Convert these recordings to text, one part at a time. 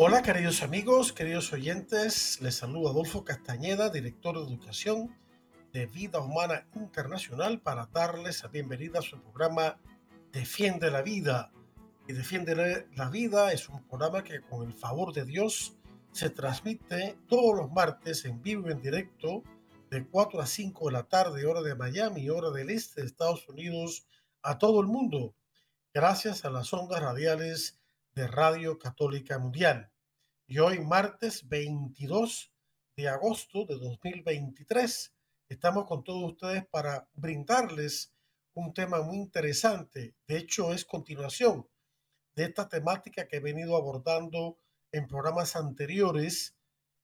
Hola queridos amigos, queridos oyentes, les saludo Adolfo Castañeda, director de Educación de Vida Humana Internacional, para darles la bienvenida a su programa Defiende la Vida. Y Defiende la Vida es un programa que con el favor de Dios se transmite todos los martes en vivo y en directo de 4 a 5 de la tarde, hora de Miami, hora del este de Estados Unidos, a todo el mundo, gracias a las ondas radiales de Radio Católica Mundial. Y hoy, martes 22 de agosto de 2023, estamos con todos ustedes para brindarles un tema muy interesante. De hecho, es continuación de esta temática que he venido abordando en programas anteriores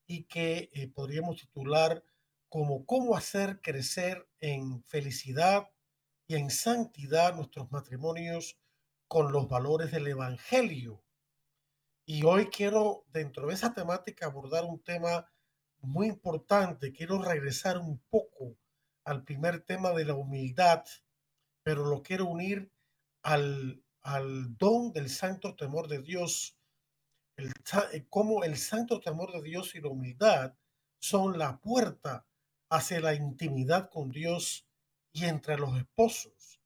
y que eh, podríamos titular como cómo hacer crecer en felicidad y en santidad nuestros matrimonios con los valores del Evangelio. Y hoy quiero, dentro de esa temática, abordar un tema muy importante. Quiero regresar un poco al primer tema de la humildad, pero lo quiero unir al, al don del santo temor de Dios, el, eh, cómo el santo temor de Dios y la humildad son la puerta hacia la intimidad con Dios y entre los esposos.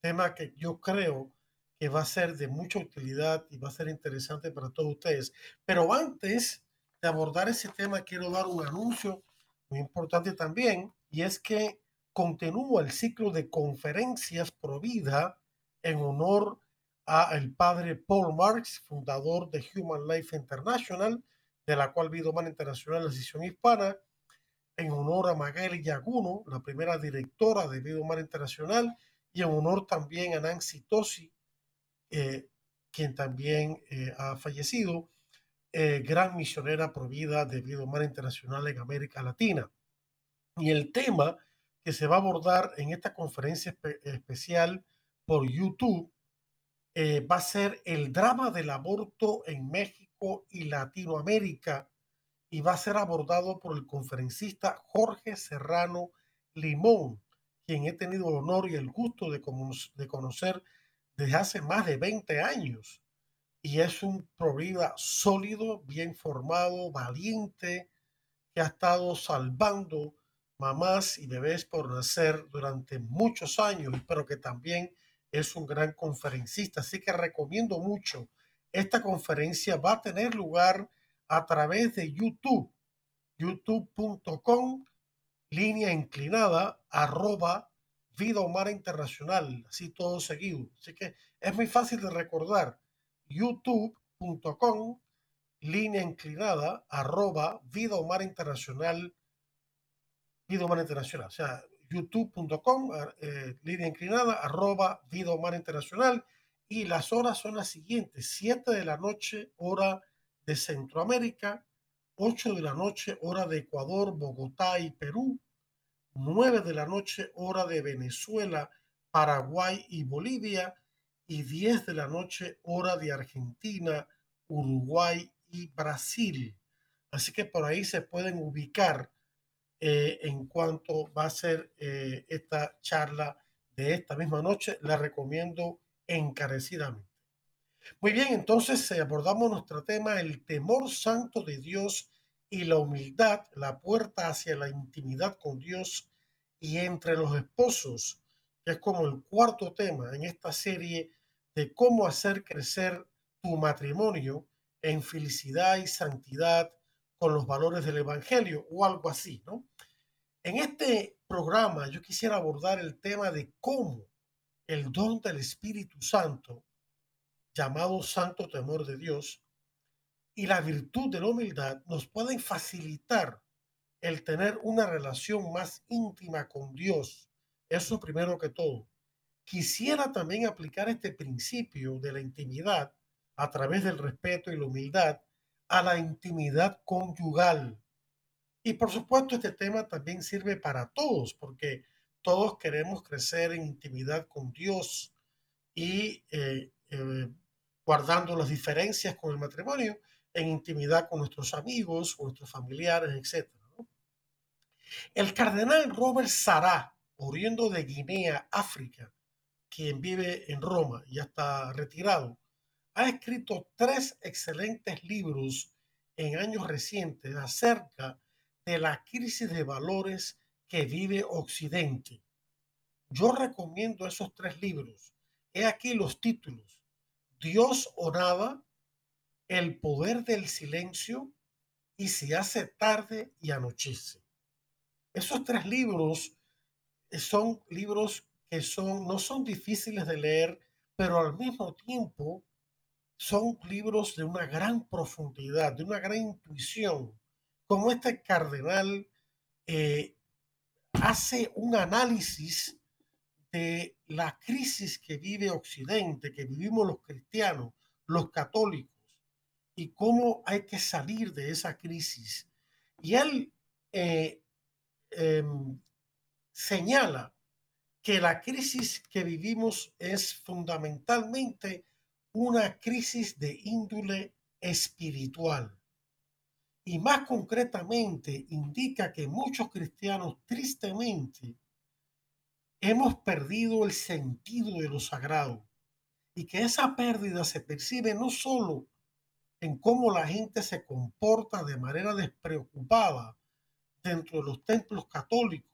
Tema que yo creo que va a ser de mucha utilidad y va a ser interesante para todos ustedes. Pero antes de abordar ese tema, quiero dar un anuncio muy importante también, y es que continúa el ciclo de conferencias pro vida en honor a el padre Paul Marx, fundador de Human Life International, de la cual Vida Humana Internacional, la sesión hispana, en honor a Magali Yaguno, la primera directora de Vida Humana Internacional, y en honor también a Nancy Tosi, eh, quien también eh, ha fallecido, eh, gran misionera provida de Vida Humana Internacional en América Latina. Y el tema que se va a abordar en esta conferencia especial por YouTube va a ser el drama del aborto en México y Latinoamérica y va a ser abordado por el conferencista Jorge Serrano Limón, quien he tenido el honor y el gusto de, de conocer desde hace más de 20 años. Y es un provida sólido, bien formado, valiente, que ha estado salvando mamás y bebés por nacer durante muchos años, pero que también es un gran conferencista. Así que recomiendo mucho. Esta conferencia va a tener lugar a través de YouTube, youtube.com, línea inclinada, arroba Vida Humana Internacional, así todo seguido. Así que es muy fácil de recordar. youtube.com, línea inclinada, arroba Vida Humana Internacional, Vida Humana Internacional. O sea, youtube.com, eh, línea inclinada, arroba Vida Humana Internacional. Y las horas son las siguientes, 7 de la noche, hora de Centroamérica, 8 de la noche, hora de Ecuador, Bogotá y Perú, 9 de la noche hora de Venezuela, Paraguay y Bolivia y 10 de la noche hora de Argentina, Uruguay y Brasil. Así que por ahí se pueden ubicar eh, en cuanto va a ser eh, esta charla de esta misma noche. La recomiendo encarecidamente. Muy bien, entonces eh, abordamos nuestro tema, el temor santo de Dios y la humildad, la puerta hacia la intimidad con Dios y entre los esposos, que es como el cuarto tema en esta serie de cómo hacer crecer tu matrimonio en felicidad y santidad con los valores del Evangelio o algo así, ¿no? En este programa yo quisiera abordar el tema de cómo el don del Espíritu Santo, llamado Santo Temor de Dios, y la virtud de la humildad nos pueden facilitar el tener una relación más íntima con Dios. Eso primero que todo. Quisiera también aplicar este principio de la intimidad a través del respeto y la humildad a la intimidad conyugal. Y por supuesto este tema también sirve para todos, porque todos queremos crecer en intimidad con Dios y eh, eh, guardando las diferencias con el matrimonio, en intimidad con nuestros amigos, con nuestros familiares, etc. El cardenal Robert Sará, oriundo de Guinea, África, quien vive en Roma, ya está retirado, ha escrito tres excelentes libros en años recientes acerca de la crisis de valores que vive Occidente. Yo recomiendo esos tres libros. He aquí los títulos. Dios o nada, El poder del silencio y Si hace tarde y anochece. Esos tres libros son libros que son, no son difíciles de leer, pero al mismo tiempo son libros de una gran profundidad, de una gran intuición, como este cardenal eh, hace un análisis de la crisis que vive Occidente, que vivimos los cristianos, los católicos, y cómo hay que salir de esa crisis. Y él eh, em, señala que la crisis que vivimos es fundamentalmente una crisis de índole espiritual. Y más concretamente indica que muchos cristianos tristemente hemos perdido el sentido de lo sagrado y que esa pérdida se percibe no solo en cómo la gente se comporta de manera despreocupada dentro de los templos católicos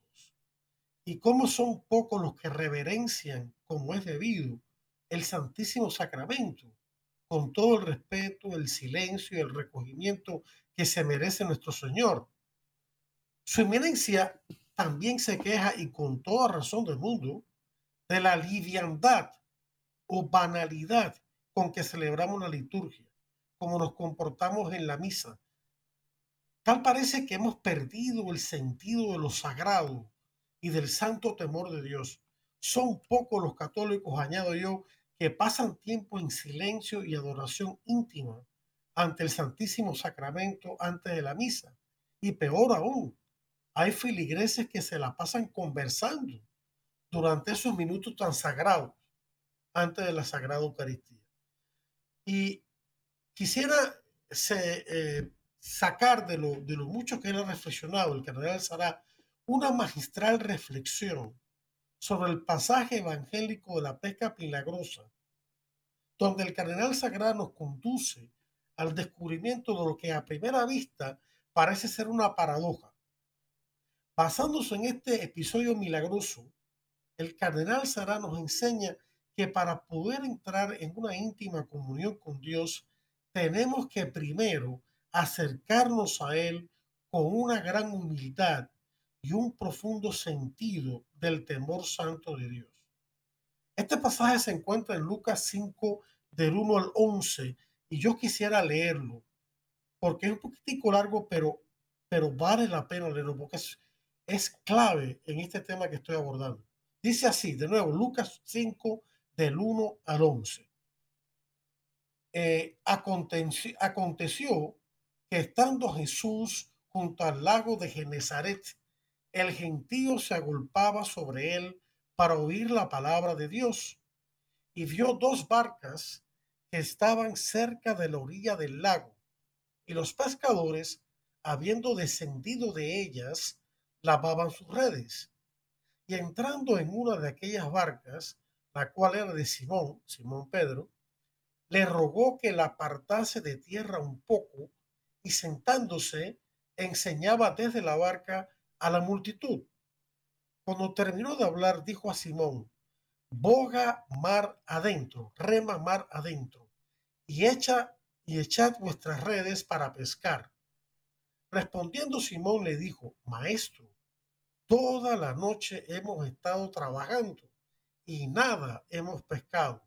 y cómo son pocos los que reverencian como es debido el Santísimo Sacramento, con todo el respeto, el silencio y el recogimiento que se merece nuestro Señor. Su eminencia también se queja y con toda razón del mundo de la liviandad o banalidad con que celebramos la liturgia, como nos comportamos en la misa. Tal parece que hemos perdido el sentido de lo sagrado y del santo temor de Dios. Son pocos los católicos, añado yo, que pasan tiempo en silencio y adoración íntima ante el Santísimo Sacramento antes de la misa. Y peor aún, hay filigreses que se la pasan conversando durante esos minutos tan sagrados antes de la Sagrada Eucaristía. Y quisiera eh, sacar de lo, de lo mucho que él ha reflexionado el cardenal Sará una magistral reflexión sobre el pasaje evangélico de la pesca milagrosa, donde el cardenal sagrado nos conduce al descubrimiento de lo que a primera vista parece ser una paradoja. Basándose en este episodio milagroso, el cardenal Sará nos enseña que para poder entrar en una íntima comunión con Dios, tenemos que primero acercarnos a Él con una gran humildad y un profundo sentido del temor santo de Dios. Este pasaje se encuentra en Lucas 5 del 1 al 11 y yo quisiera leerlo porque es un poquitico largo, pero, pero vale la pena leerlo porque es, es clave en este tema que estoy abordando. Dice así, de nuevo, Lucas 5 del 1 al 11. Eh, aconteció, aconteció que estando Jesús junto al lago de Genezaret, el gentío se agolpaba sobre él para oír la palabra de Dios y vio dos barcas que estaban cerca de la orilla del lago y los pescadores, habiendo descendido de ellas, lavaban sus redes. Y entrando en una de aquellas barcas, la cual era de Simón, Simón Pedro, le rogó que la apartase de tierra un poco y sentándose enseñaba desde la barca a la multitud. Cuando terminó de hablar, dijo a Simón, boga mar adentro, rema mar adentro, y echa y echad vuestras redes para pescar. Respondiendo Simón le dijo, Maestro, toda la noche hemos estado trabajando y nada hemos pescado,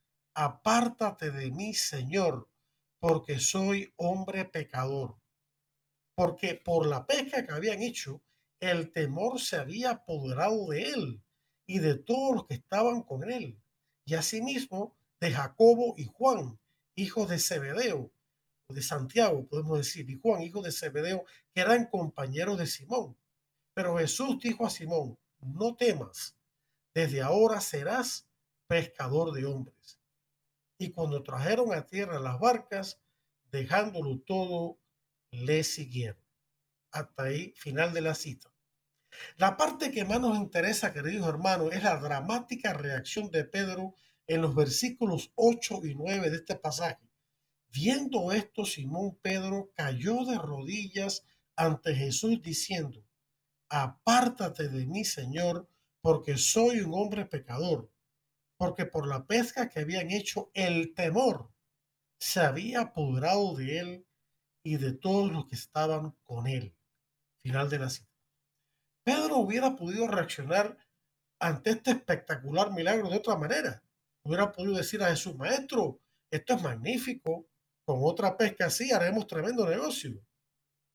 apártate de mí, Señor, porque soy hombre pecador. Porque por la pesca que habían hecho, el temor se había apoderado de él y de todos los que estaban con él, y asimismo de Jacobo y Juan, hijos de Zebedeo, de Santiago, podemos decir, y Juan, hijo de Zebedeo, que eran compañeros de Simón. Pero Jesús dijo a Simón, no temas, desde ahora serás pescador de hombres. Y cuando trajeron a tierra las barcas, dejándolo todo, le siguieron. Hasta ahí, final de la cita. La parte que más nos interesa, queridos hermanos, es la dramática reacción de Pedro en los versículos 8 y 9 de este pasaje. Viendo esto, Simón Pedro cayó de rodillas ante Jesús diciendo, apártate de mí, Señor, porque soy un hombre pecador, porque por la pesca que habían hecho el temor se había apoderado de él y de todos los que estaban con él. Final de la cita. Pedro hubiera podido reaccionar ante este espectacular milagro de otra manera. Hubiera podido decir a Jesús, maestro, esto es magnífico, con otra pesca así haremos tremendo negocio.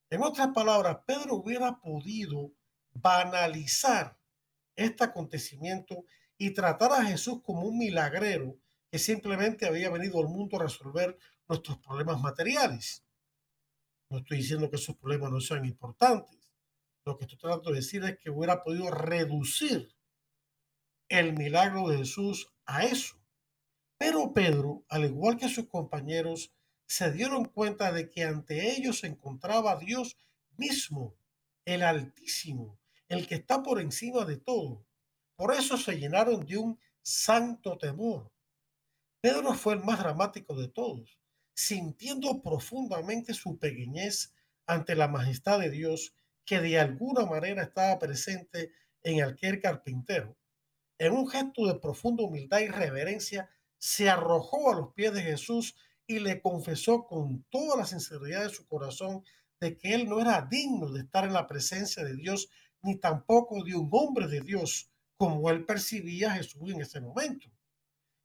En otras palabras, Pedro hubiera podido banalizar este acontecimiento y tratar a Jesús como un milagrero que simplemente había venido al mundo a resolver nuestros problemas materiales. No estoy diciendo que esos problemas no sean importantes. Lo que estoy tratando de decir es que hubiera podido reducir el milagro de Jesús a eso. Pero Pedro, al igual que sus compañeros, se dieron cuenta de que ante ellos se encontraba Dios mismo, el Altísimo, el que está por encima de todo. Por eso se llenaron de un santo temor. Pedro fue el más dramático de todos, sintiendo profundamente su pequeñez ante la majestad de Dios que de alguna manera estaba presente en aquel carpintero. En un gesto de profunda humildad y reverencia, se arrojó a los pies de Jesús y le confesó con toda la sinceridad de su corazón de que él no era digno de estar en la presencia de Dios, ni tampoco de un hombre de Dios, como él percibía a Jesús en ese momento.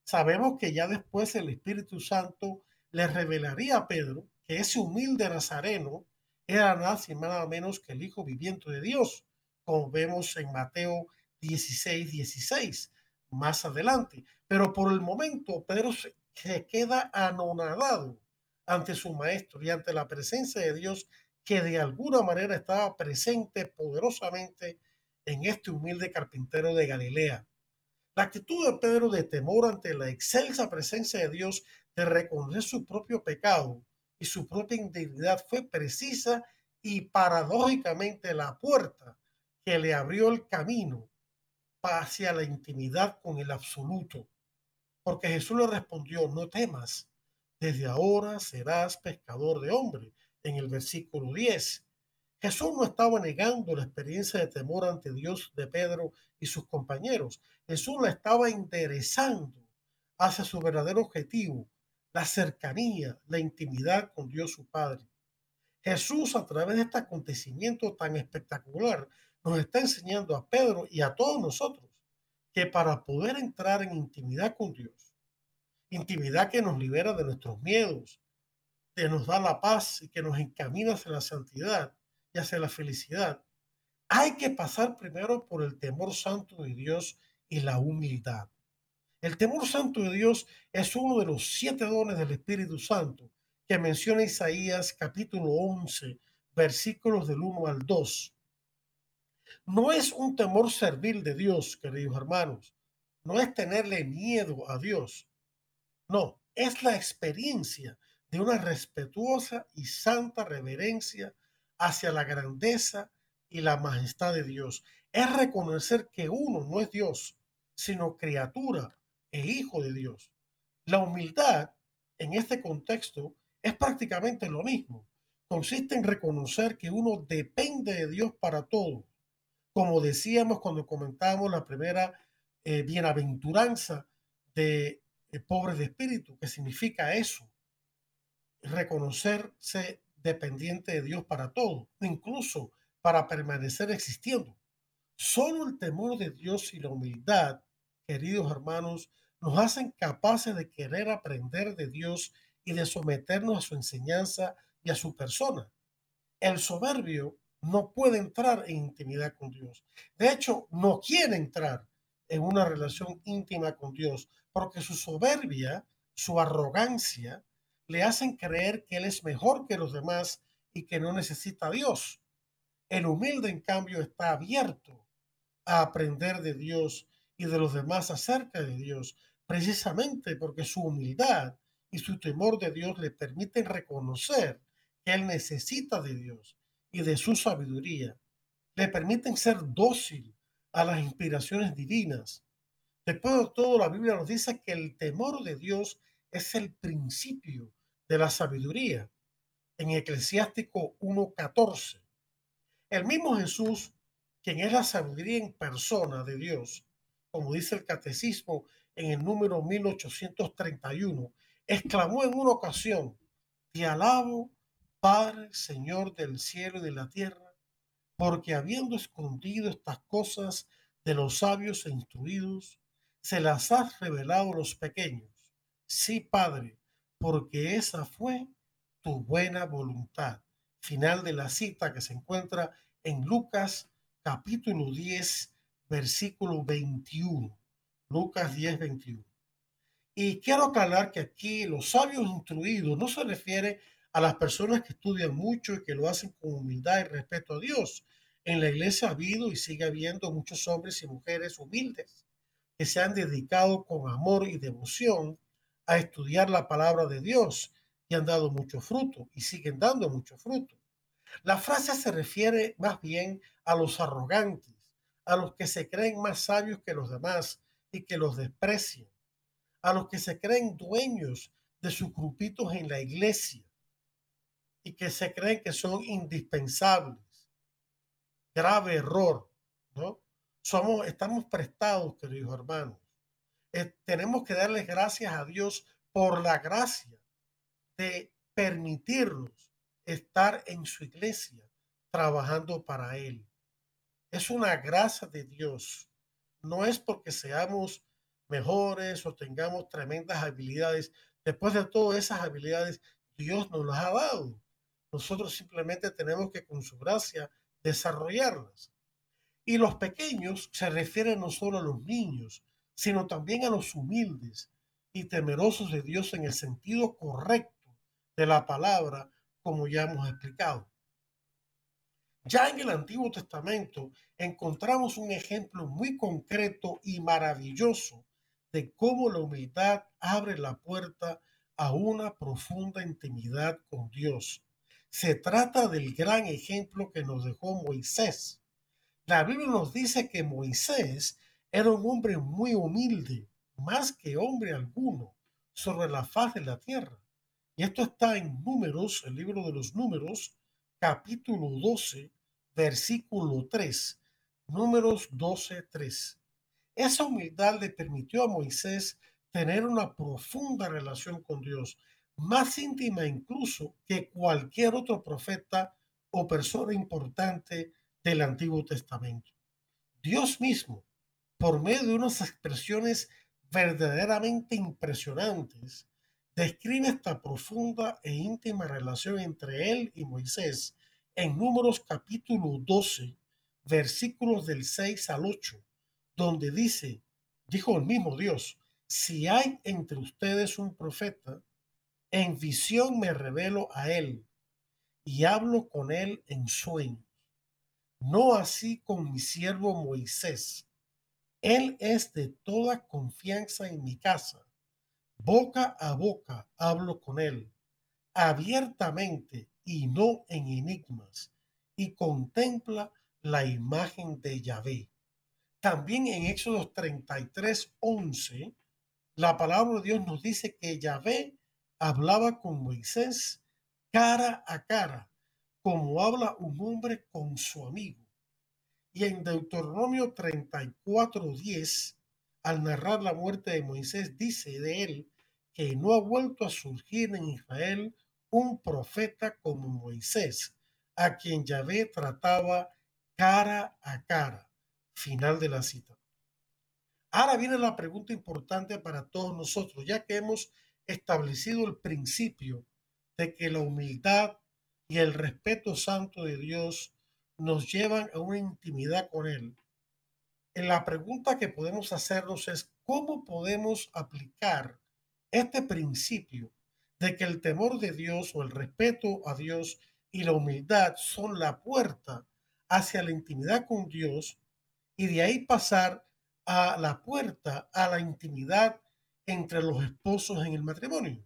Sabemos que ya después el Espíritu Santo le revelaría a Pedro que ese humilde nazareno era nada y nada menos que el Hijo viviente de Dios, como vemos en Mateo 16, 16, más adelante. Pero por el momento Pedro se se queda anonadado ante su maestro y ante la presencia de Dios que de alguna manera estaba presente poderosamente en este humilde carpintero de Galilea. La actitud de Pedro de temor ante la excelsa presencia de Dios, de reconocer su propio pecado y su propia indignidad fue precisa y paradójicamente la puerta que le abrió el camino hacia la intimidad con el absoluto. Porque Jesús le respondió, no temas, desde ahora serás pescador de hombre, en el versículo 10. Jesús no estaba negando la experiencia de temor ante Dios de Pedro y sus compañeros. Jesús la estaba interesando hacia su verdadero objetivo, la cercanía, la intimidad con Dios su Padre. Jesús, a través de este acontecimiento tan espectacular, nos está enseñando a Pedro y a todos nosotros que para poder entrar en intimidad con Dios, intimidad que nos libera de nuestros miedos, que nos da la paz y que nos encamina hacia la santidad y hacia la felicidad, hay que pasar primero por el temor santo de Dios y la humildad. El temor santo de Dios es uno de los siete dones del Espíritu Santo que menciona Isaías capítulo 11, versículos del 1 al 2. No es un temor servil de Dios, queridos hermanos. No es tenerle miedo a Dios. No, es la experiencia de una respetuosa y santa reverencia hacia la grandeza y la majestad de Dios. Es reconocer que uno no es Dios, sino criatura e hijo de Dios. La humildad en este contexto es prácticamente lo mismo. Consiste en reconocer que uno depende de Dios para todo como decíamos cuando comentábamos la primera eh, bienaventuranza de eh, pobres de espíritu, que significa eso, reconocerse dependiente de Dios para todo, incluso para permanecer existiendo. Solo el temor de Dios y la humildad, queridos hermanos, nos hacen capaces de querer aprender de Dios y de someternos a su enseñanza y a su persona. El soberbio no puede entrar en intimidad con Dios. De hecho, no quiere entrar en una relación íntima con Dios porque su soberbia, su arrogancia, le hacen creer que Él es mejor que los demás y que no necesita a Dios. El humilde, en cambio, está abierto a aprender de Dios y de los demás acerca de Dios, precisamente porque su humildad y su temor de Dios le permiten reconocer que Él necesita de Dios y de su sabiduría. Le permiten ser dócil a las inspiraciones divinas. Después de todo, la Biblia nos dice que el temor de Dios es el principio de la sabiduría. En Eclesiástico 1.14. El mismo Jesús, quien es la sabiduría en persona de Dios, como dice el catecismo en el número 1831, exclamó en una ocasión, te alabo, Padre, Señor del cielo y de la tierra, porque habiendo escondido estas cosas de los sabios e instruidos, se las has revelado a los pequeños. Sí, Padre, porque esa fue tu buena voluntad. Final de la cita que se encuentra en Lucas capítulo 10, versículo 21. Lucas 10, 21. Y quiero aclarar que aquí los sabios instruidos no se refiere a las personas que estudian mucho y que lo hacen con humildad y respeto a Dios. En la iglesia ha habido y sigue habiendo muchos hombres y mujeres humildes que se han dedicado con amor y devoción a estudiar la palabra de Dios y han dado mucho fruto y siguen dando mucho fruto. La frase se refiere más bien a los arrogantes, a los que se creen más sabios que los demás y que los desprecian, a los que se creen dueños de sus grupitos en la iglesia y que se creen que son indispensables. Grave error, ¿no? Somos, estamos prestados, queridos hermanos. Eh, tenemos que darles gracias a Dios por la gracia de permitirnos estar en su iglesia trabajando para Él. Es una gracia de Dios no es porque seamos mejores o tengamos tremendas habilidades. Después de todas esas habilidades, Dios nos las ha dado. Nosotros simplemente tenemos que con su gracia desarrollarlas. Y los pequeños se refieren no solo a los niños, sino también a los humildes y temerosos de Dios en el sentido correcto de la palabra, como ya hemos explicado. Ya en el Antiguo Testamento encontramos un ejemplo muy concreto y maravilloso de cómo la humildad abre la puerta a una profunda intimidad con Dios. Se trata del gran ejemplo que nos dejó Moisés. La Biblia nos dice que Moisés era un hombre muy humilde, más que hombre alguno, sobre la faz de la tierra. Y esto está en Números, el libro de los Números, capítulo 12, versículo 3. Números 12, 3. Esa humildad le permitió a Moisés tener una profunda relación con Dios, más íntima incluso que cualquier otro profeta o persona importante del Antiguo Testamento. Dios mismo, por medio de unas expresiones verdaderamente impresionantes, describe esta profunda e íntima relación entre él y Moisés en Números capítulo 12, versículos del 6 al 8, donde dice, dijo el mismo Dios, si hay entre ustedes un profeta, en visión me revelo a él y hablo con él en sueños. No así con mi siervo Moisés. Él es de toda confianza en mi casa. Boca a boca hablo con él, abiertamente y no en enigmas, y contempla la imagen de Yahvé. También en Éxodo 33, 11, la palabra de Dios nos dice que Yahvé hablaba con Moisés cara a cara, como habla un hombre con su amigo. Y en Deuteronomio 34, 10, al narrar la muerte de Moisés, dice de él que no ha vuelto a surgir en Israel un profeta como Moisés, a quien Yahvé trataba cara a cara. Final de la cita. Ahora viene la pregunta importante para todos nosotros, ya que hemos establecido el principio de que la humildad y el respeto santo de Dios nos llevan a una intimidad con Él. En la pregunta que podemos hacernos es, ¿cómo podemos aplicar este principio de que el temor de Dios o el respeto a Dios y la humildad son la puerta hacia la intimidad con Dios y de ahí pasar a la puerta a la intimidad entre los esposos en el matrimonio?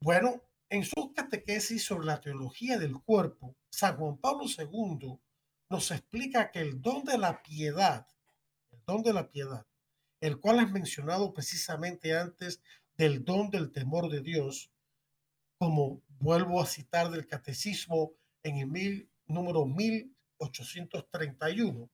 Bueno, en su catequesis sobre la teología del cuerpo, San Juan Pablo II nos explica que el don de la piedad, el don de la piedad, el cual es mencionado precisamente antes del don del temor de Dios, como vuelvo a citar del catecismo en el mil, número 1831,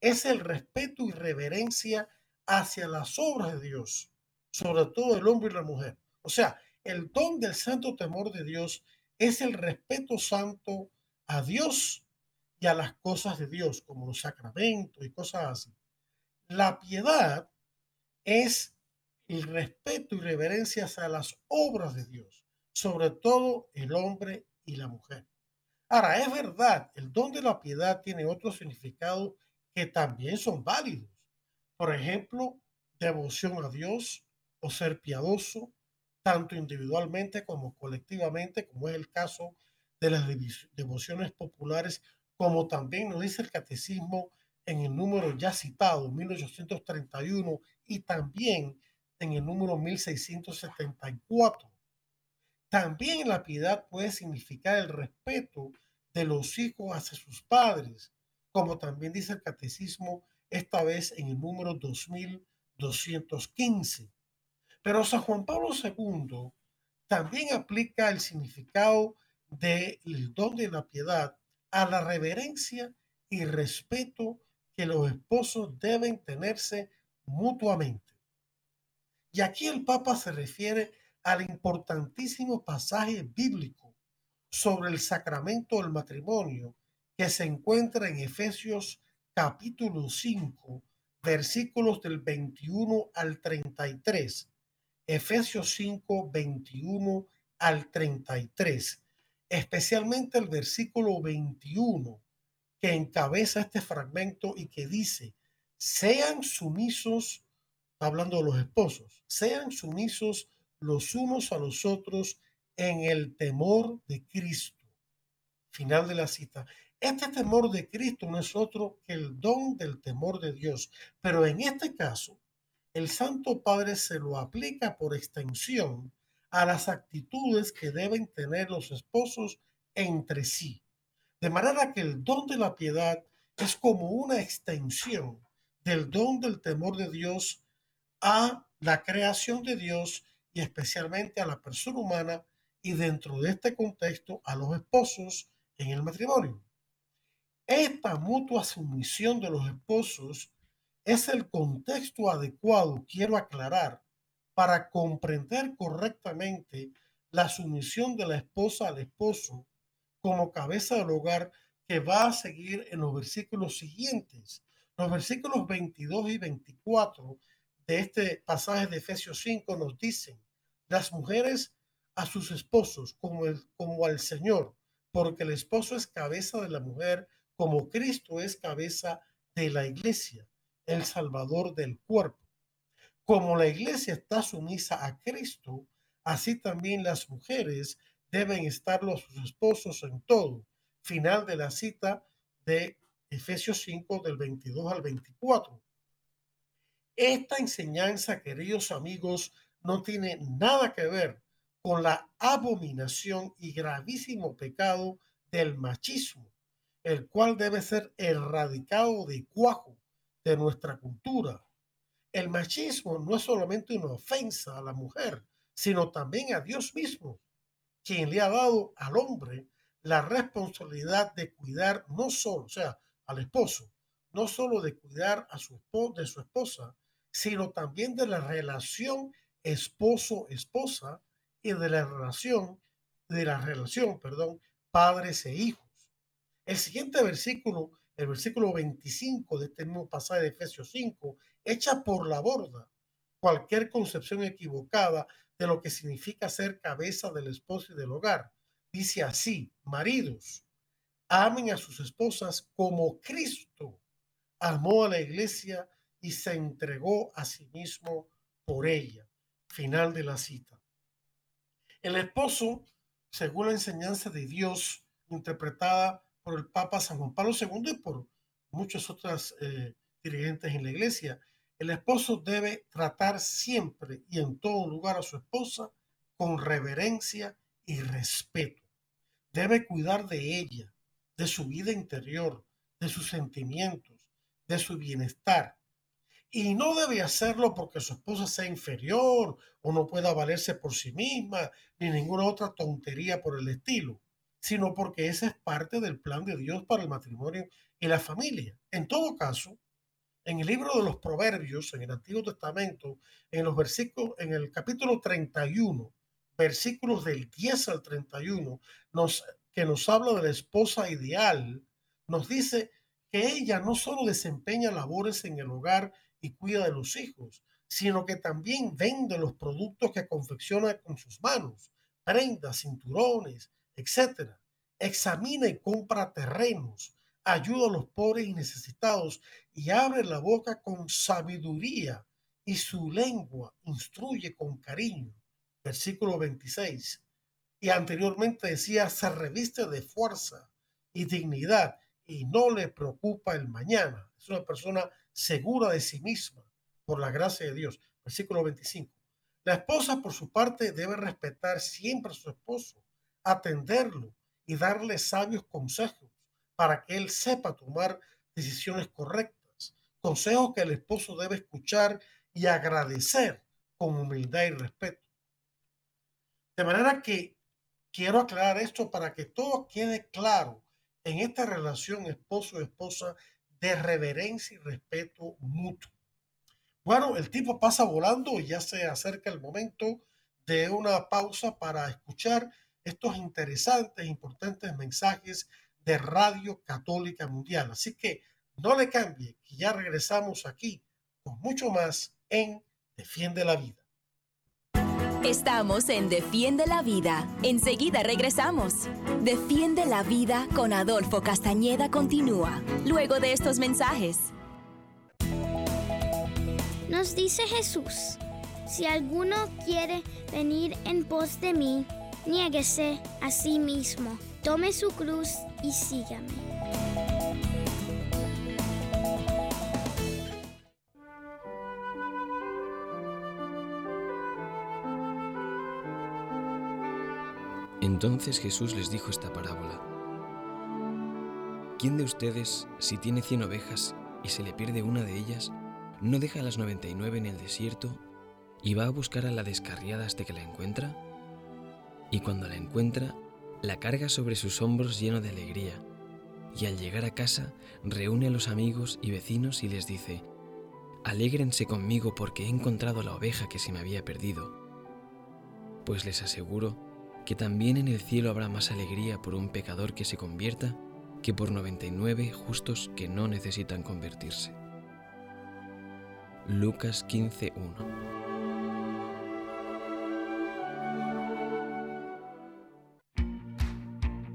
es el respeto y reverencia hacia las obras de Dios, sobre todo el hombre y la mujer. O sea, el don del santo temor de Dios es el respeto santo a Dios y a las cosas de Dios, como los sacramentos y cosas así. La piedad es el respeto y reverencia hacia las obras de Dios, sobre todo el hombre y la mujer. Ahora, es verdad, el don de la piedad tiene otros significados que también son válidos. Por ejemplo, devoción a Dios o ser piadoso, tanto individualmente como colectivamente, como es el caso de las devociones populares, como también nos dice el catecismo en el número ya citado, 1831, y también en el número 1674. También la piedad puede significar el respeto de los hijos hacia sus padres, como también dice el catecismo, esta vez en el número 2215. Pero San Juan Pablo II también aplica el significado del don de la piedad a la reverencia y respeto que los esposos deben tenerse mutuamente. Y aquí el Papa se refiere al importantísimo pasaje bíblico sobre el sacramento del matrimonio que se encuentra en Efesios capítulo 5, versículos del 21 al 33 Efesios 5, 21 al 33, especialmente el versículo 21 que encabeza este fragmento y que dice, sean sumisos, hablando de los esposos, sean sumisos los unos a los otros en el temor de Cristo. Final de la cita. Este temor de Cristo no es otro que el don del temor de Dios, pero en este caso el Santo Padre se lo aplica por extensión a las actitudes que deben tener los esposos entre sí. De manera que el don de la piedad es como una extensión del don del temor de Dios a la creación de Dios y especialmente a la persona humana y dentro de este contexto a los esposos en el matrimonio. Esta mutua sumisión de los esposos es el contexto adecuado, quiero aclarar, para comprender correctamente la sumisión de la esposa al esposo como cabeza del hogar que va a seguir en los versículos siguientes. Los versículos 22 y 24 de este pasaje de Efesios 5 nos dicen, las mujeres a sus esposos como, el, como al Señor, porque el esposo es cabeza de la mujer, como Cristo es cabeza de la iglesia el Salvador del cuerpo. Como la iglesia está sumisa a Cristo, así también las mujeres deben estarlo a sus esposos en todo. Final de la cita de Efesios 5 del 22 al 24. Esta enseñanza, queridos amigos, no tiene nada que ver con la abominación y gravísimo pecado del machismo, el cual debe ser erradicado de cuajo de nuestra cultura. El machismo no es solamente una ofensa a la mujer, sino también a Dios mismo, quien le ha dado al hombre la responsabilidad de cuidar no solo, o sea, al esposo, no solo de cuidar a su, de su esposa, sino también de la relación esposo-esposa y de la relación, de la relación, perdón, padres e hijos. El siguiente versículo, el versículo 25 de este mismo pasaje de Efesios 5, echa por la borda cualquier concepción equivocada de lo que significa ser cabeza del esposo y del hogar. Dice así, maridos, amen a sus esposas como Cristo amó a la iglesia y se entregó a sí mismo por ella. Final de la cita. El esposo, según la enseñanza de Dios interpretada por el Papa San Juan Pablo II y por muchos otros eh, dirigentes en la iglesia, el esposo debe tratar siempre y en todo lugar a su esposa con reverencia y respeto. Debe cuidar de ella, de su vida interior, de sus sentimientos, de su bienestar. Y no debe hacerlo porque su esposa sea inferior o no pueda valerse por sí misma, ni ninguna otra tontería por el estilo, sino porque esa es parte del plan de Dios para el matrimonio y la familia. En todo caso, en el libro de los Proverbios, en el Antiguo Testamento, en los versículos, en el capítulo 31, versículos del 10 al 31, nos, que nos habla de la esposa ideal, nos dice que ella no solo desempeña labores en el hogar y cuida de los hijos, sino que también vende los productos que confecciona con sus manos, prendas, cinturones, etc. Examina y compra terrenos, ayuda a los pobres y necesitados y abre la boca con sabiduría y su lengua instruye con cariño. Versículo 26. Y anteriormente decía, se reviste de fuerza y dignidad y no le preocupa el mañana. Es una persona segura de sí misma por la gracia de Dios. Versículo 25. La esposa, por su parte, debe respetar siempre a su esposo, atenderlo y darle sabios consejos para que él sepa tomar decisiones correctas. Consejos que el esposo debe escuchar y agradecer con humildad y respeto. De manera que quiero aclarar esto para que todo quede claro en esta relación esposo-esposa de reverencia y respeto mutuo. Bueno, el tiempo pasa volando y ya se acerca el momento de una pausa para escuchar estos interesantes, e importantes mensajes de Radio Católica Mundial. Así que no le cambie, que ya regresamos aquí con mucho más en Defiende la Vida. Estamos en Defiende la Vida. Enseguida regresamos. Defiende la Vida con Adolfo Castañeda continúa, luego de estos mensajes. Nos dice Jesús, si alguno quiere venir en pos de mí, niéguese a sí mismo, tome su cruz y sígame. Entonces Jesús les dijo esta parábola. ¿Quién de ustedes, si tiene cien ovejas y se le pierde una de ellas, no deja las noventa y nueve en el desierto y va a buscar a la descarriada hasta que la encuentra? Y cuando la encuentra, la carga sobre sus hombros lleno de alegría, y al llegar a casa reúne a los amigos y vecinos y les dice, Alégrense conmigo porque he encontrado la oveja que se me había perdido. Pues les aseguro que también en el cielo habrá más alegría por un pecador que se convierta que por 99 justos que no necesitan convertirse. Lucas 15.1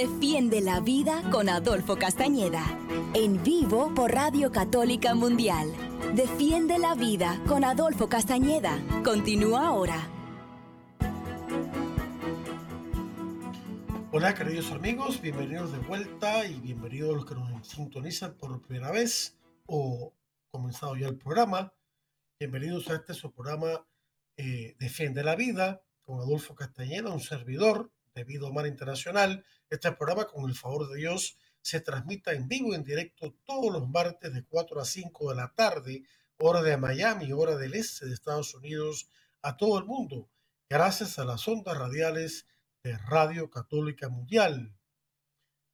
Defiende la Vida con Adolfo Castañeda. En vivo por Radio Católica Mundial. Defiende la Vida con Adolfo Castañeda. Continúa ahora. Hola queridos amigos, bienvenidos de vuelta y bienvenidos los que nos sintonizan por primera vez o comenzado ya el programa. Bienvenidos a este su programa eh, Defiende la Vida con Adolfo Castañeda, un servidor de Vida Humana Internacional. Este programa, con el favor de Dios, se transmite en vivo y en directo todos los martes de 4 a 5 de la tarde, hora de Miami, hora del este de Estados Unidos, a todo el mundo, gracias a las ondas radiales de Radio Católica Mundial.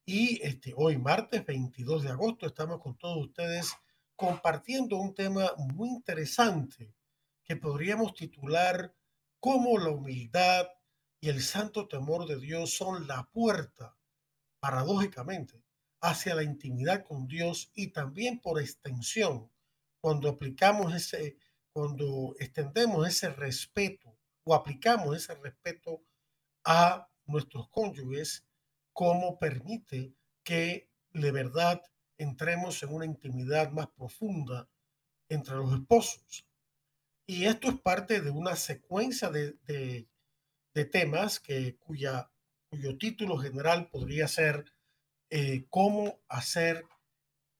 Y este, hoy, martes 22 de agosto, estamos con todos ustedes compartiendo un tema muy interesante que podríamos titular Cómo la humildad el santo temor de Dios son la puerta, paradójicamente, hacia la intimidad con Dios y también por extensión, cuando aplicamos ese, cuando extendemos ese respeto o aplicamos ese respeto a nuestros cónyuges, como permite que de verdad entremos en una intimidad más profunda entre los esposos. Y esto es parte de una secuencia de, de, temas que, cuya, cuyo título general podría ser eh, cómo hacer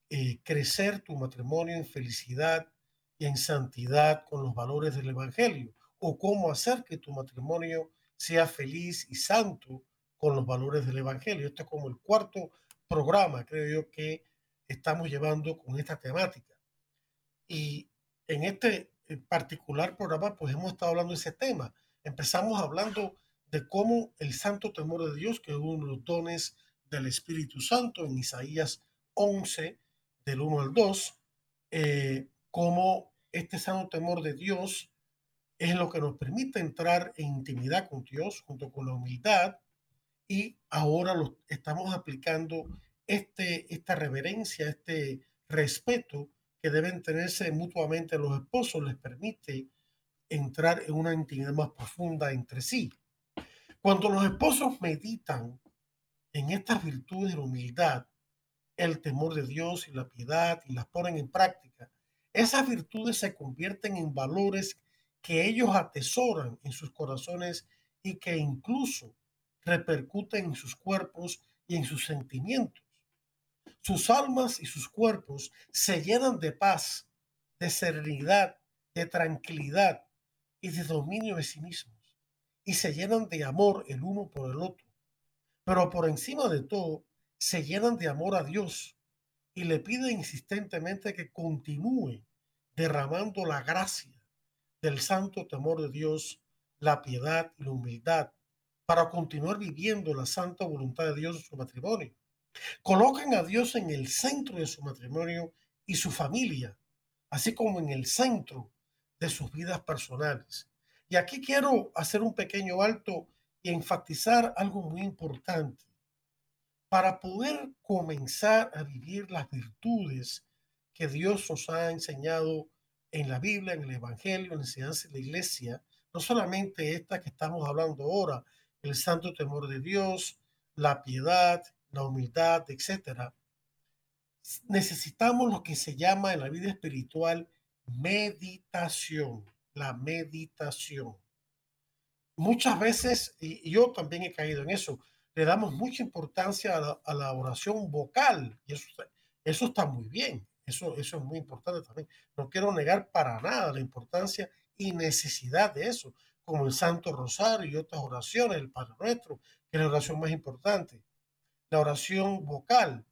eh, crecer tu matrimonio en felicidad y en santidad con los valores del Evangelio, o cómo hacer que tu matrimonio sea feliz y santo con los valores del Evangelio. Esto es como el cuarto programa, creo yo, que estamos llevando con esta temática. Y en este particular programa, pues hemos estado hablando de ese tema. Empezamos hablando de cómo el santo temor de Dios, que es uno de los dones del Espíritu Santo en Isaías 11, del 1 al 2, eh, cómo este santo temor de Dios es lo que nos permite entrar en intimidad con Dios junto con la humildad y ahora estamos aplicando este, esta reverencia, este respeto que deben tenerse mutuamente los esposos. Les permite entrar en una intimidad más profunda entre sí. Cuando los esposos meditan en estas virtudes de humildad, el temor de Dios y la piedad y las ponen en práctica, esas virtudes se convierten en valores que ellos atesoran en sus corazones y que incluso repercuten en sus cuerpos y en sus sentimientos. Sus almas y sus cuerpos se llenan de paz, de serenidad, de tranquilidad y de dominio de sí mismos. Y se llenan de amor el uno por el otro. Pero por encima de todo, se llenan de amor a Dios y le piden insistentemente que continúe derramando la gracia del santo temor de Dios, la piedad y la humildad para continuar viviendo la santa voluntad de Dios en su matrimonio. Colocan a Dios en el centro de su matrimonio y su familia, así como en el centro de sus vidas personales. Y aquí quiero hacer un pequeño alto y enfatizar algo muy importante. Para poder comenzar a vivir las virtudes que Dios nos ha enseñado en la Biblia, en el Evangelio, en la enseñanza de la iglesia, no solamente esta que estamos hablando ahora, el santo temor de Dios, la piedad, la humildad, etcétera, necesitamos lo que se llama en la vida espiritual meditación, la meditación. Muchas veces, y yo también he caído en eso, le damos mucha importancia a la, oración vocal, y eso, eso está muy bien, eso, eso es muy importante también. No quiero negar para nada la importancia y necesidad de eso, como el Santo Rosario y otras oraciones, el Padre Nuestro, que es la oración más importante la oración vocal,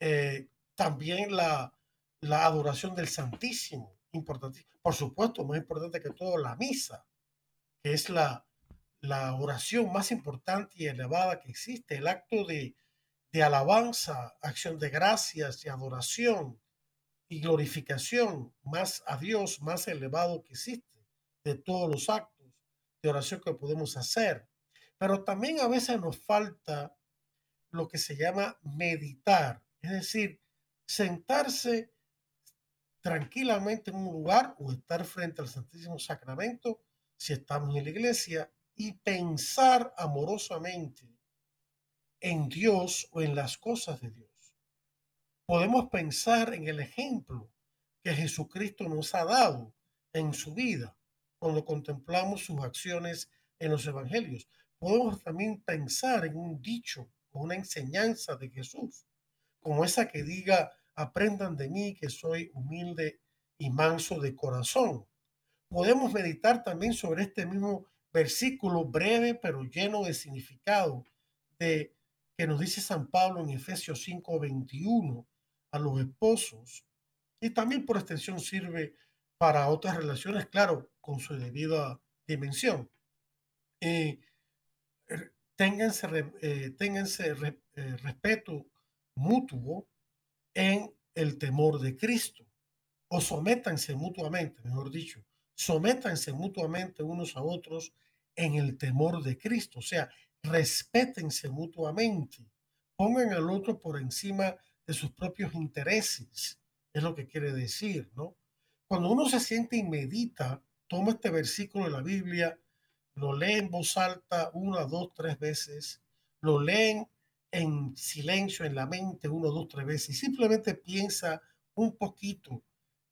eh, también la, la adoración del Santísimo, importante. Por supuesto, más importante que todo, la misa, que es la, la oración más importante y elevada que existe, el acto de, de alabanza, acción de gracias y adoración y glorificación más a Dios, más elevado que existe de todos los actos de oración que podemos hacer. Pero también a veces nos falta lo que se llama meditar, es decir, sentarse tranquilamente en un lugar o estar frente al Santísimo Sacramento, si estamos en la iglesia, y pensar amorosamente en Dios o en las cosas de Dios. Podemos pensar en el ejemplo que Jesucristo nos ha dado en su vida cuando contemplamos sus acciones en los evangelios. Podemos también pensar en un dicho o una enseñanza de Jesús, como esa que diga, aprendan de mí que soy humilde y manso de corazón. Podemos meditar también sobre este mismo versículo breve pero lleno de significado de que nos dice San Pablo en Efesios 5:21 a los esposos y también por extensión sirve para otras relaciones, claro, con su debida dimensión. Eh, ténganse, eh, eh, respeto mutuo en el temor de Cristo o sométanse mutuamente, mejor dicho, sométanse mutuamente unos a otros en el temor de Cristo, o sea, respétense mutuamente, pongan al otro por encima de sus propios intereses, es lo que quiere decir, ¿no? Cuando uno se siente y medita, toma este versículo de la Biblia, lo lee en voz alta una, dos, tres veces, lo leen en silencio en la mente una, dos, tres veces y simplemente piensa un poquito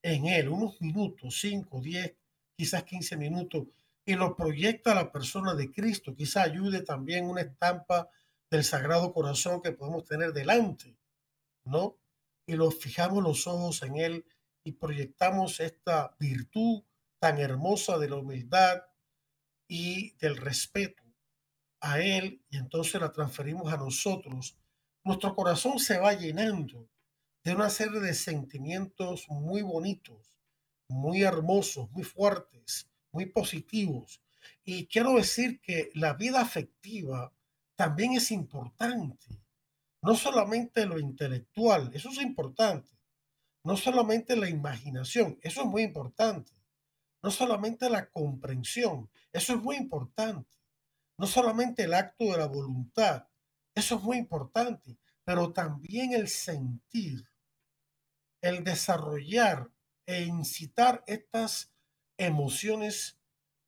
en él, unos minutos, cinco, diez, quizás quince minutos, y lo proyecta a la persona de Cristo. Quizá ayude también una estampa del Sagrado Corazón que podemos tener delante, ¿no? Y lo fijamos los ojos en Él y proyectamos esta virtud tan hermosa de la humildad y del respeto a Él y entonces la transferimos a nosotros. Nuestro corazón se va llenando de una serie de sentimientos muy bonitos, muy hermosos, muy fuertes, muy positivos. Y quiero decir que la vida afectiva también es importante. No solamente lo intelectual, eso es importante. No solamente la imaginación, eso es muy importante. No solamente la comprensión, eso es muy importante. No solamente el acto de la voluntad, eso es muy importante, pero también el sentir, el desarrollar e incitar estas emociones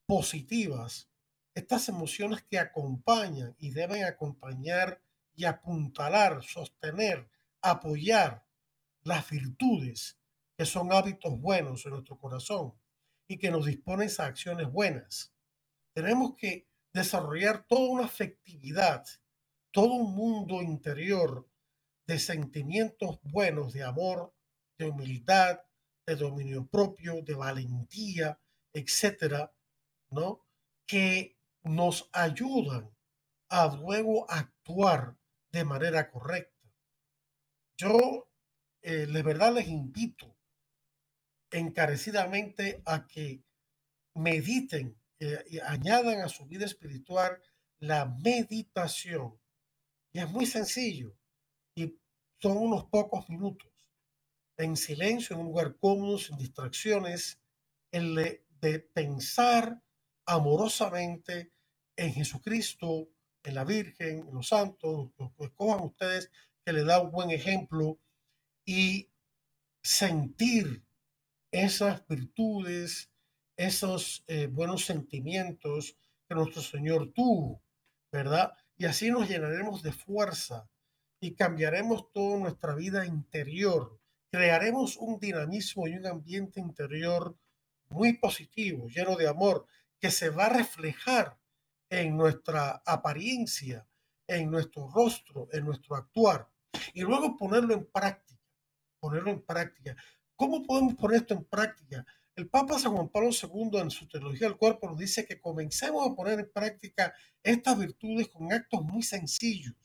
positivas, estas emociones que acompañan y deben acompañar y apuntalar, sostener, apoyar las virtudes que son hábitos buenos en nuestro corazón y que nos disponen a acciones buenas. Tenemos que desarrollar toda una afectividad, todo un mundo interior de sentimientos buenos, de amor, de humildad, de dominio propio, de valentía, etcétera, ¿no? Que nos ayudan a luego actuar de manera correcta. Yo, eh, de verdad, les invito encarecidamente a que mediten eh, y añadan a su vida espiritual la meditación. Y es muy sencillo y son unos pocos minutos en silencio, en un lugar cómodo, sin distracciones, el de, pensar amorosamente en Jesucristo, en la Virgen, en los santos, que escojan ustedes, que le da un buen ejemplo y sentir esas virtudes, esos eh, buenos sentimientos que nuestro Señor tuvo, ¿verdad? Y así nos llenaremos de fuerza y cambiaremos toda nuestra vida interior crearemos un dinamismo y un ambiente interior muy positivo, lleno de amor, que se va a reflejar en nuestra apariencia, en nuestro rostro, en nuestro actuar, y luego ponerlo en práctica, ponerlo en práctica. ¿Cómo podemos poner esto en práctica? El Papa San Juan Pablo II en su teología del cuerpo nos dice que comencemos a poner en práctica estas virtudes con actos muy sencillos,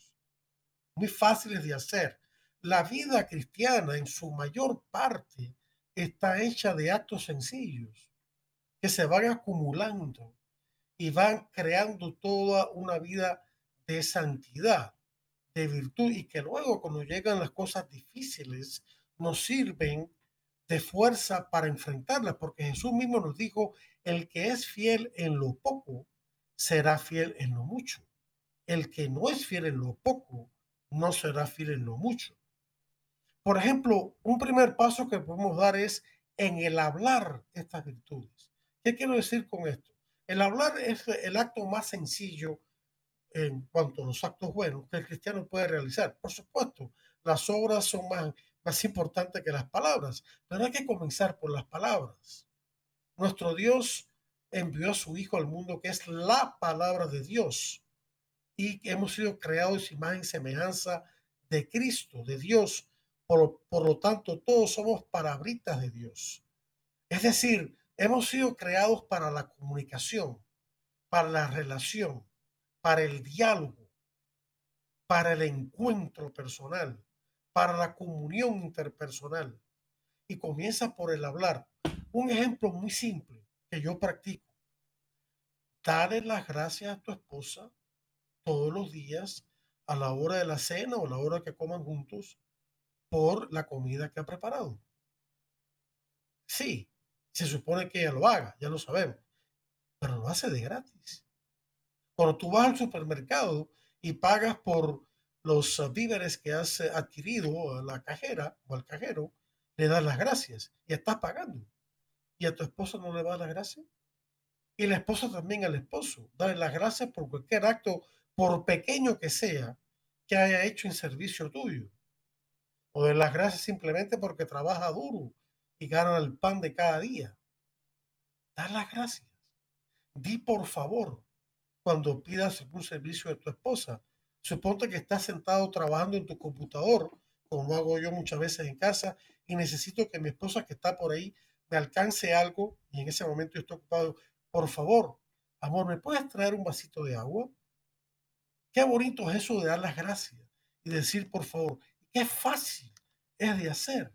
muy fáciles de hacer, la vida cristiana en su mayor parte está hecha de actos sencillos que se van acumulando y van creando toda una vida de santidad, de virtud y que luego cuando llegan las cosas difíciles nos sirven de fuerza para enfrentarlas, porque Jesús mismo nos dijo, el que es fiel en lo poco, será fiel en lo mucho. El que no es fiel en lo poco, no será fiel en lo mucho. Por ejemplo, un primer paso que podemos dar es en el hablar estas virtudes. ¿Qué quiero decir con esto? El hablar es el acto más sencillo en cuanto a los actos buenos que el cristiano puede realizar. Por supuesto, las obras son más, más importantes que las palabras, pero hay que comenzar por las palabras. Nuestro Dios envió a su Hijo al mundo, que es la palabra de Dios. Y hemos sido creados imagen y semejanza de Cristo, de Dios. Por, por lo tanto, todos somos palabritas de Dios. Es decir, hemos sido creados para la comunicación, para la relación, para el diálogo, para el encuentro personal, para la comunión interpersonal. Y comienza por el hablar. Un ejemplo muy simple que yo practico. Dale las gracias a tu esposa todos los días a la hora de la cena o a la hora que coman juntos por la comida que ha preparado. Sí, se supone que ella lo haga, ya lo sabemos, pero lo hace de gratis. Cuando tú vas al supermercado y pagas por los víveres que has adquirido a la cajera o al cajero, le das las gracias y estás pagando. ¿Y a tu esposa no le dar las gracias? Y la esposa también al esposo. Darle las gracias por cualquier acto por pequeño que sea, que haya hecho en servicio tuyo. O de las gracias simplemente porque trabaja duro y gana el pan de cada día. Da las gracias. Di por favor cuando pidas un servicio de tu esposa. Suponte que estás sentado trabajando en tu computador, como hago yo muchas veces en casa, y necesito que mi esposa que está por ahí me alcance algo y en ese momento yo estoy ocupado. Por favor, amor, ¿me puedes traer un vasito de agua? Qué bonito es eso de dar las gracias y decir, por favor, qué fácil es de hacer.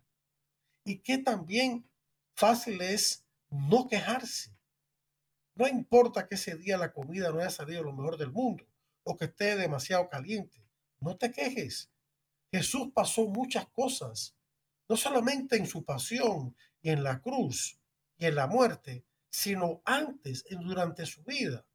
Y qué también fácil es no quejarse. No importa que ese día la comida no haya salido lo mejor del mundo o que esté demasiado caliente. No te quejes. Jesús pasó muchas cosas, no solamente en su pasión y en la cruz y en la muerte, sino antes, durante su vida.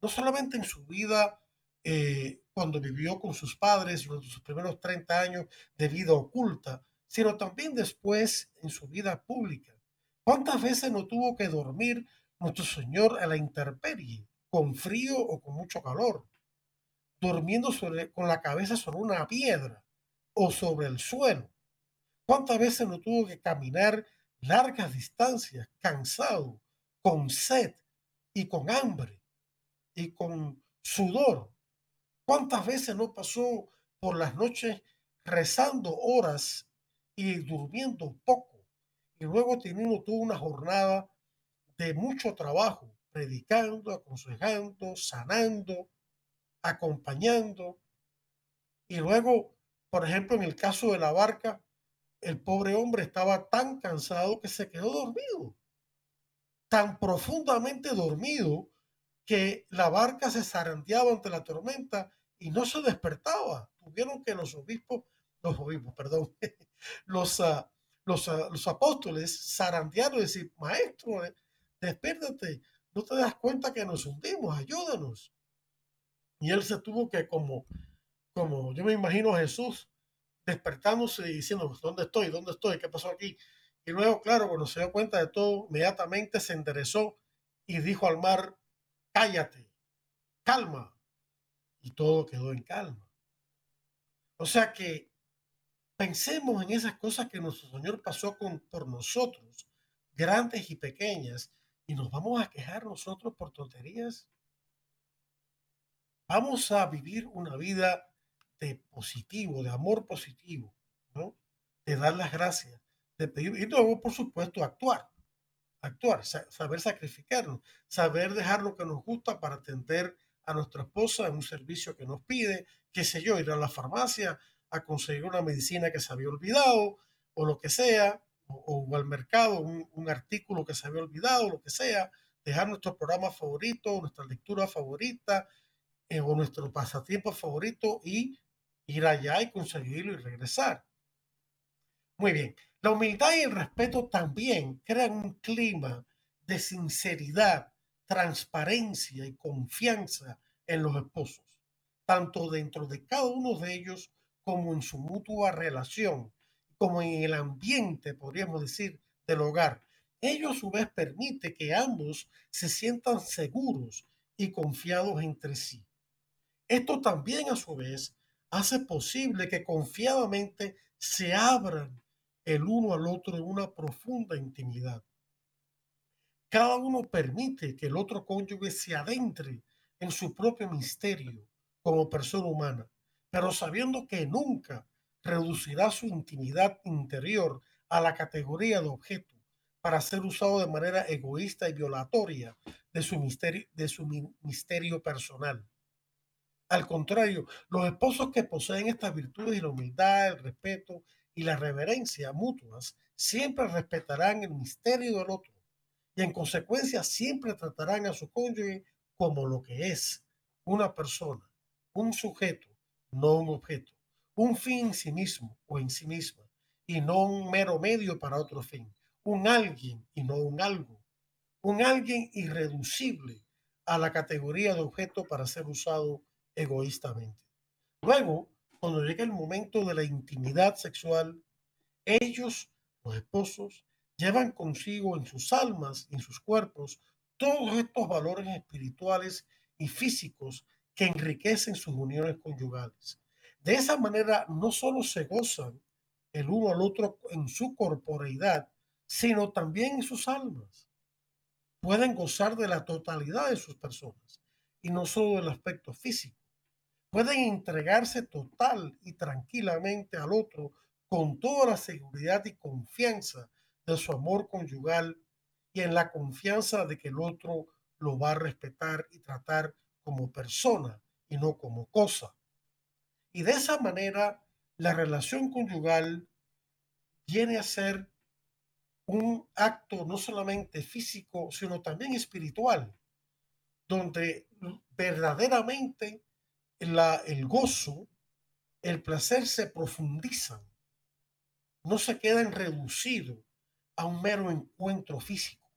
No solamente en su vida eh, cuando vivió con sus padres durante sus primeros 30 años de vida oculta, sino también después en su vida pública. ¿Cuántas veces no tuvo que dormir nuestro Señor a la intemperie, con frío o con mucho calor, durmiendo con la cabeza sobre una piedra o sobre el suelo? ¿Cuántas veces no tuvo que caminar largas distancias, cansado, con sed y con hambre y con sudor? ¿Cuántas veces no pasó por las noches rezando horas y durmiendo poco? Y luego teniendo toda una jornada de mucho trabajo, predicando, aconsejando, sanando, acompañando. Y luego, por ejemplo, en el caso de la barca, el pobre hombre estaba tan cansado que se quedó dormido, tan profundamente dormido que la barca se zarandeaba ante la tormenta y no se despertaba. Tuvieron que los obispos, los obispos, perdón, los, uh, los, uh, los apóstoles zarandearon y decir, maestro, eh, despiértate, no te das cuenta que nos hundimos, ayúdanos. Y él se tuvo que como, como yo me imagino Jesús despertándose y diciendo, ¿dónde estoy? ¿Dónde estoy? ¿Qué pasó aquí? Y luego, claro, cuando se dio cuenta de todo, inmediatamente se enderezó y dijo al mar, cállate, calma. Y todo quedó en calma. O sea que pensemos en esas cosas que nuestro Señor pasó con, por nosotros, grandes y pequeñas, y nos vamos a quejar nosotros por tonterías. Vamos a vivir una vida de positivo, de amor positivo. De dar las gracias, de pedir, y luego, por supuesto, actuar actuar, saber sacrificarnos, saber dejar lo que nos gusta para atender a nuestra esposa en un servicio que nos pide, qué sé yo, ir a la farmacia a conseguir una medicina que se había olvidado o lo que sea, o, al mercado un, artículo que se había olvidado, lo que sea, dejar nuestro programa favorito, nuestra lectura favorita nuestro pasatiempo favorito y ir allá y conseguirlo y regresar. Muy bien, la humildad y el respeto también crean un clima de sinceridad, transparencia y confianza en los esposos, tanto dentro de cada uno de ellos como en su mutua relación, como en el ambiente, podríamos decir, del hogar. Ello a su vez permite que ambos se sientan seguros y confiados entre sí. Esto también a su vez hace posible que confiadamente se abran el uno al otro en una profunda intimidad. cada uno permite que el otro cónyuge se adentre en su propio misterio como persona humana, pero sabiendo que nunca reducirá su intimidad interior a la categoría de objeto para ser usado de manera egoísta y violatoria de su misterio, de su misterio personal. Al contrario, los esposos que poseen estas virtudes y la humildad, el respeto y la reverencia mutuas siempre respetarán el misterio del otro y en consecuencia siempre tratarán a su cónyuge como lo que es, una persona, un sujeto, no un objeto, un fin en sí mismo o en sí misma, y no un mero medio para otro fin, un alguien y no un algo, un alguien irreducible a la categoría de objeto para ser usado egoístamente. Luego, cuando llega el momento de la intimidad sexual, ellos, los esposos, llevan consigo en sus almas y en sus cuerpos todos estos valores espirituales y físicos que enriquecen sus uniones conyugales. De esa manera no solo se gozan el uno al otro en su corporeidad, sino también en sus almas. Pueden gozar de la totalidad de sus personas y no solo del aspecto físico. Pueden entregarse total y tranquilamente al otro con toda la seguridad y confianza de su amor conyugal y en la confianza de que el otro lo va a respetar y tratar como persona y no como cosa. Y de esa manera, la relación conyugal viene a ser un acto no solamente físico, sino también espiritual, donde verdaderamente el gozo, el placer se profundizan, no se quedan reducidos a un mero encuentro físico.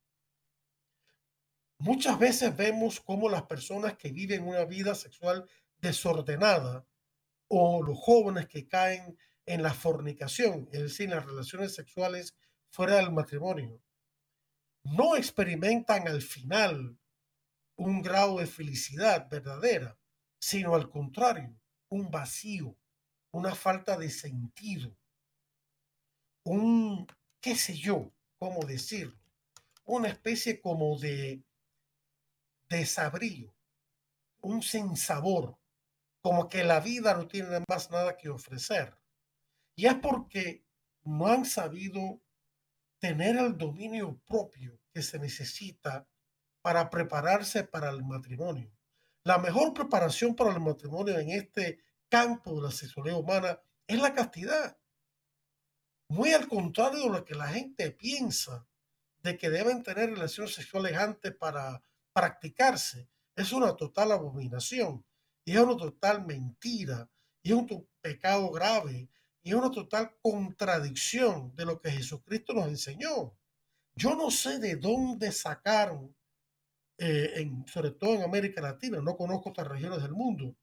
Muchas veces vemos cómo las personas que viven una vida sexual desordenada o los jóvenes que caen en la fornicación, es decir, en las relaciones sexuales fuera del matrimonio, no experimentan al final un grado de felicidad verdadera, sino al contrario, un vacío, una falta de sentido, un, qué sé yo, cómo decirlo, una especie como de desabrío, un sinsabor, como que la vida no tiene más nada que ofrecer. Y es porque no han sabido tener el dominio propio que se necesita para prepararse para el matrimonio. La mejor preparación para el matrimonio en este campo de la sexualidad humana es la castidad. Muy al contrario de lo que la gente piensa de que deben tener relaciones sexuales antes para practicarse, es una total abominación y es una total mentira y es un pecado grave y es una total contradicción de lo que Jesucristo nos enseñó. Yo no sé de dónde sacaron, eh, en, sobre todo en América Latina, no conozco otras regiones del mundo,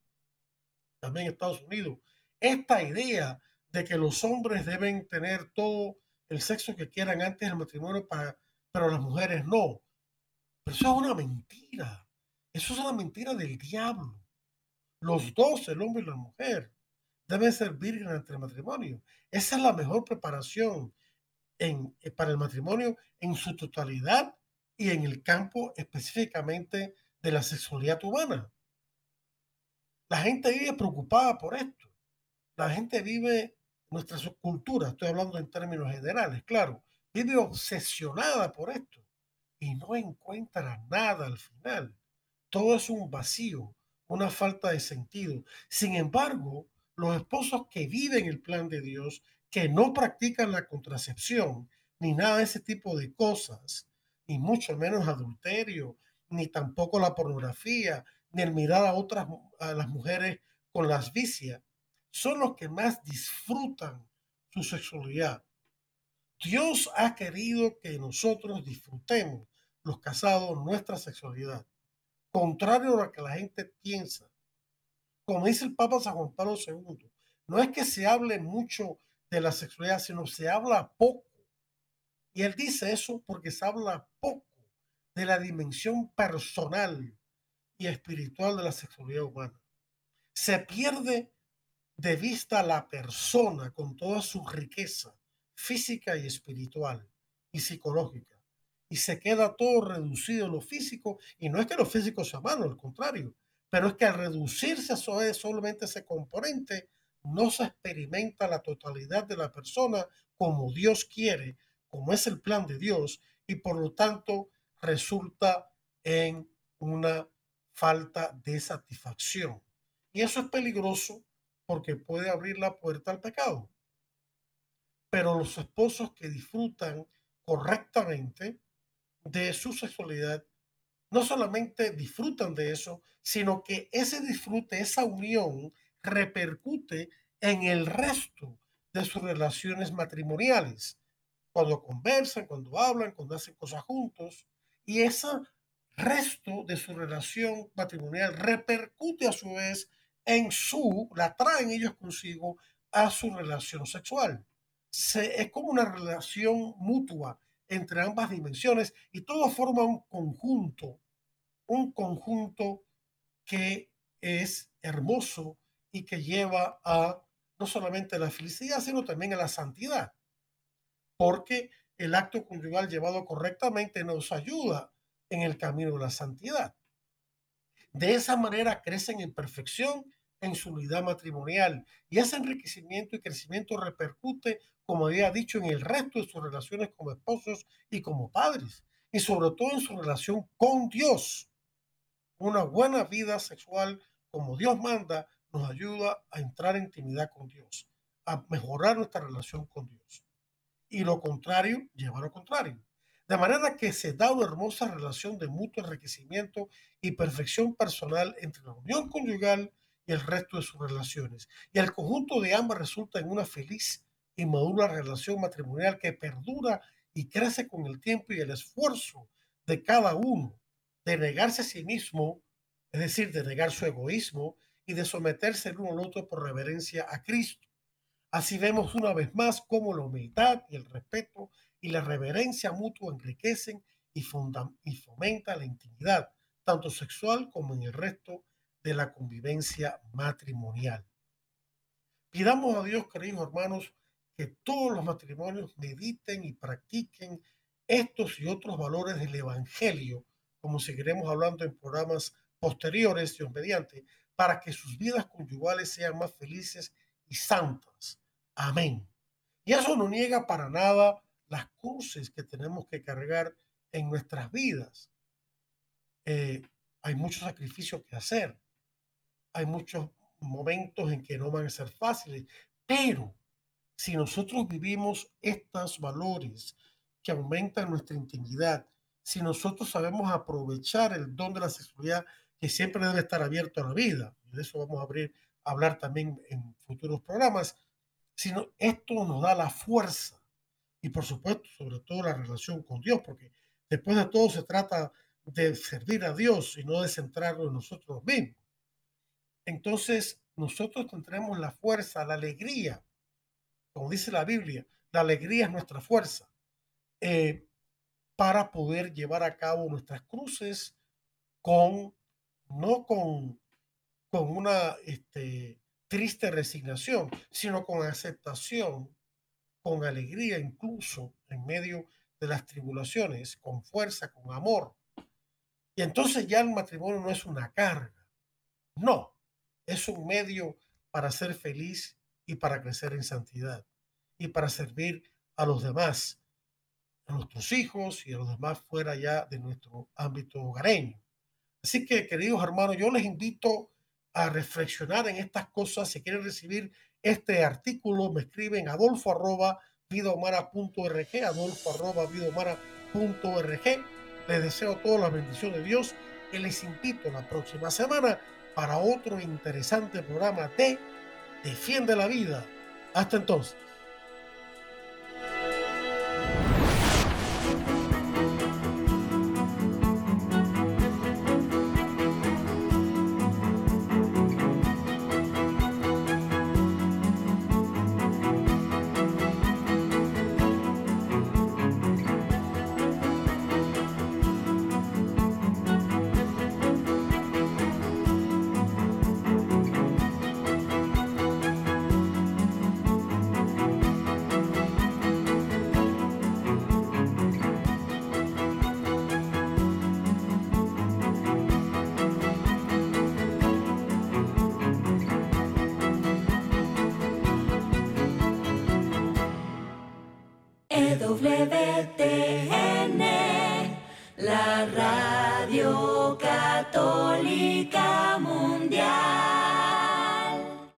también Estados Unidos, esta idea de que los hombres deben tener todo el sexo que quieran antes del matrimonio, para, pero las mujeres no. Pero eso es una mentira. Eso es una mentira del diablo. Los dos, el hombre y la mujer, deben ser vírgenes ante el matrimonio. Esa es la mejor preparación en, eh, para el matrimonio en su totalidad y en el campo específicamente de la sexualidad humana. La gente vive preocupada por esto. La gente vive nuestra subcultura, estoy hablando en términos generales, claro, vive obsesionada por esto y no encuentra nada al final. Todo es un vacío, una falta de sentido. Sin embargo, los esposos que viven el plan de Dios, que no practican la contracepción, ni nada de ese tipo de cosas, ni mucho menos adulterio, ni tampoco la pornografía, ni el mirar a otras, a las mujeres con las vicias, son los que más disfrutan su sexualidad. Dios ha querido que nosotros disfrutemos, los casados, nuestra sexualidad. Contrario a lo que la gente piensa. Como dice el Papa San Juan Pablo II, no es que se hable mucho de la sexualidad, sino se habla poco. Y él dice eso porque se habla de la dimensión personal y espiritual de la sexualidad humana. Se pierde de vista la persona con toda su riqueza física y espiritual y psicológica. y se queda todo reducido en lo físico. Y no es que lo físico sea malo, al contrario, pero es que al reducirse a solamente ese componente, no se experimenta la totalidad de la persona como Dios quiere, como es el plan de Dios, y por lo tanto resulta en una falta de satisfacción. Y eso es peligroso porque puede abrir la puerta al pecado. Pero los esposos que disfrutan correctamente de su sexualidad, no solamente disfrutan de eso, sino que ese disfrute, esa unión, repercute en el resto de sus relaciones matrimoniales. Cuando conversan, cuando hablan, cuando hacen cosas juntos. Y ese resto de su relación matrimonial repercute a su vez en su, la traen ellos consigo a su relación sexual. Se, es como una relación mutua entre ambas dimensiones y todo forma un conjunto, un conjunto que es hermoso y que lleva a no solamente la felicidad, sino también a la santidad. Porque el acto conyugal llevado correctamente nos ayuda en el camino de la santidad. De esa manera crecen en perfección en su unidad matrimonial y ese enriquecimiento y crecimiento repercute, como había dicho, en el resto de sus relaciones como esposos y como padres y sobre todo en su relación con Dios. Una buena vida sexual como Dios manda nos ayuda a entrar en intimidad con Dios, a mejorar nuestra relación con Dios. Y lo contrario lleva a lo contrario. De manera que se da una hermosa relación de mutuo enriquecimiento y perfección personal entre la unión conyugal y el resto de sus relaciones. Y el conjunto de ambas resulta en una feliz y madura relación matrimonial que perdura y crece con el tiempo y el esfuerzo de cada uno de negarse a sí mismo, es decir, de negar su egoísmo y de someterse el uno al otro por reverencia a Cristo. Así vemos una vez más cómo la humildad y el respeto y la reverencia mutua enriquecen y, fundan, y fomenta la intimidad, tanto sexual como en el resto de la convivencia matrimonial. Pidamos a Dios, queridos hermanos, que todos los matrimonios mediten y practiquen estos y otros valores del Evangelio, como seguiremos hablando en programas posteriores, Dios mediante, para que sus vidas conyugales sean más felices y santas. Amén. Y eso no niega para nada las cruces que tenemos que cargar en nuestras vidas. Eh, hay muchos sacrificios que hacer. Hay muchos momentos en que no van a ser fáciles, pero si nosotros vivimos estos valores que aumentan nuestra intimidad, si nosotros sabemos aprovechar el don de la sexualidad que siempre debe estar abierto a la vida, y de eso vamos a abrir, a hablar también en futuros programas, sino esto nos da la fuerza y por supuesto, sobre todo la relación con Dios, porque después de todo se trata de servir a Dios y no de centrarnos en nosotros mismos. Entonces, nosotros tendremos la fuerza, la alegría, como dice la Biblia, la alegría es nuestra fuerza eh, para poder llevar a cabo nuestras cruces con, no con, con una este, triste resignación, sino con aceptación con alegría incluso en medio de las tribulaciones, con fuerza, con amor. Y entonces ya el matrimonio no es una carga, no, es un medio para ser feliz y para crecer en santidad y para servir a los demás, a nuestros hijos y a los demás fuera ya de nuestro ámbito hogareño. Así que, queridos hermanos, yo les invito a reflexionar en estas cosas. Si quieren recibir este artículo me escriben adolfo arroba vidahumana.org, adolfo arroba vidahumana.org. Les deseo toda la bendición de Dios y les invito la próxima semana para otro interesante programa de Defiende la Vida. Hasta entonces.